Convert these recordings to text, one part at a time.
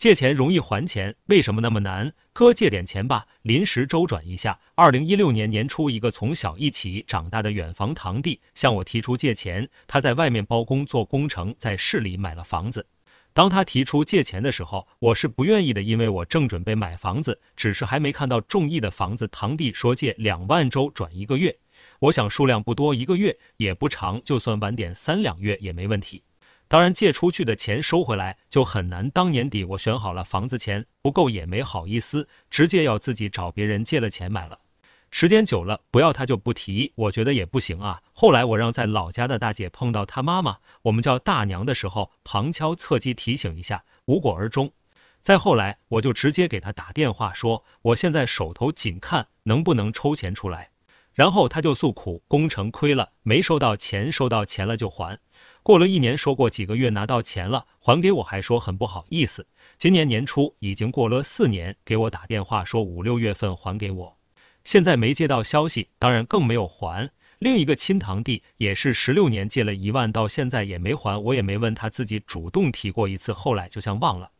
借钱容易还钱，为什么那么难？哥借点钱吧，临时周转一下。二零一六年年初，一个从小一起长大的远房堂弟向我提出借钱，他在外面包工做工程，在市里买了房子。当他提出借钱的时候，我是不愿意的，因为我正准备买房子，只是还没看到中意的房子。堂弟说借两万周转一个月，我想数量不多，一个月也不长，就算晚点三两月也没问题。当然，借出去的钱收回来就很难。当年底我选好了房子，钱不够也没好意思，直接要自己找别人借了钱买了。时间久了，不要他就不提，我觉得也不行啊。后来我让在老家的大姐碰到他妈妈，我们叫大娘的时候，旁敲侧击提醒一下，无果而终。再后来，我就直接给他打电话说，我现在手头紧，看能不能抽钱出来。然后他就诉苦，工程亏了，没收到钱，收到钱了就还。过了一年，说过几个月拿到钱了，还给我，还说很不好意思。今年年初已经过了四年，给我打电话说五六月份还给我，现在没接到消息，当然更没有还。另一个亲堂弟也是十六年借了一万，到现在也没还，我也没问他自己主动提过一次，后来就像忘了。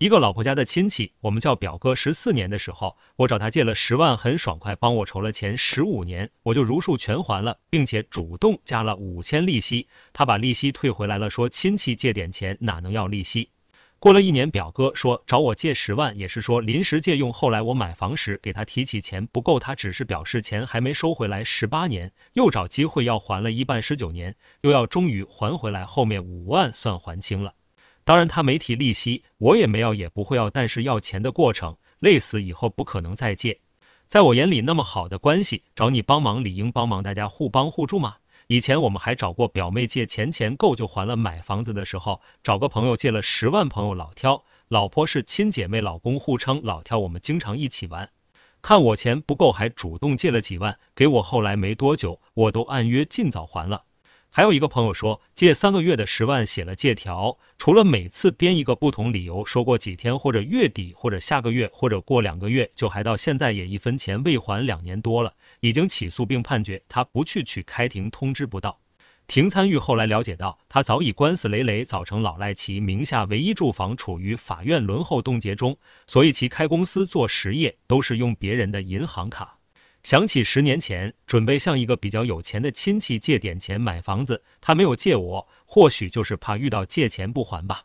一个老婆家的亲戚，我们叫表哥。十四年的时候，我找他借了十万，很爽快帮我筹了钱，十五年我就如数全还了，并且主动加了五千利息。他把利息退回来了，说亲戚借点钱哪能要利息？过了一年，表哥说找我借十万，也是说临时借用。后来我买房时给他提起钱不够，他只是表示钱还没收回来。十八年又找机会要还了一半，十九年又要终于还回来，后面五万算还清了。当然，他没提利息，我也没要，也不会要。但是要钱的过程，累死以后不可能再借。在我眼里，那么好的关系，找你帮忙理应帮忙，大家互帮互助嘛。以前我们还找过表妹借钱，钱够就还了。买房子的时候，找个朋友借了十万，朋友老挑，老婆是亲姐妹，老公互称老挑，我们经常一起玩。看我钱不够，还主动借了几万给我。后来没多久，我都按约尽早还了。还有一个朋友说借三个月的十万写了借条，除了每次编一个不同理由，说过几天或者月底或者下个月或者过两个月就还到现在也一分钱未还两年多了，已经起诉并判决他不去取开庭通知不到，庭参与后来了解到他早已官司累累，早成老赖其名下唯一住房处于法院轮候冻结中，所以其开公司做实业都是用别人的银行卡。想起十年前准备向一个比较有钱的亲戚借点钱买房子，他没有借我，或许就是怕遇到借钱不还吧。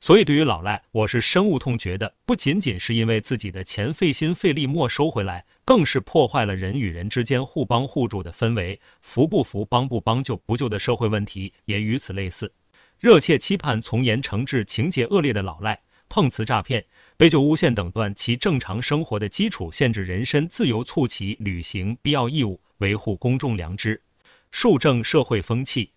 所以对于老赖，我是深恶痛绝的。不仅仅是因为自己的钱费心费力没收回来，更是破坏了人与人之间互帮互助的氛围。扶不扶、帮不帮、救不救的社会问题也与此类似。热切期盼从严惩治情节恶劣的老赖。碰瓷诈骗、杯酒诬陷等断其正常生活的基础，限制人身自由，促其履行必要义务，维护公众良知，树正社会风气。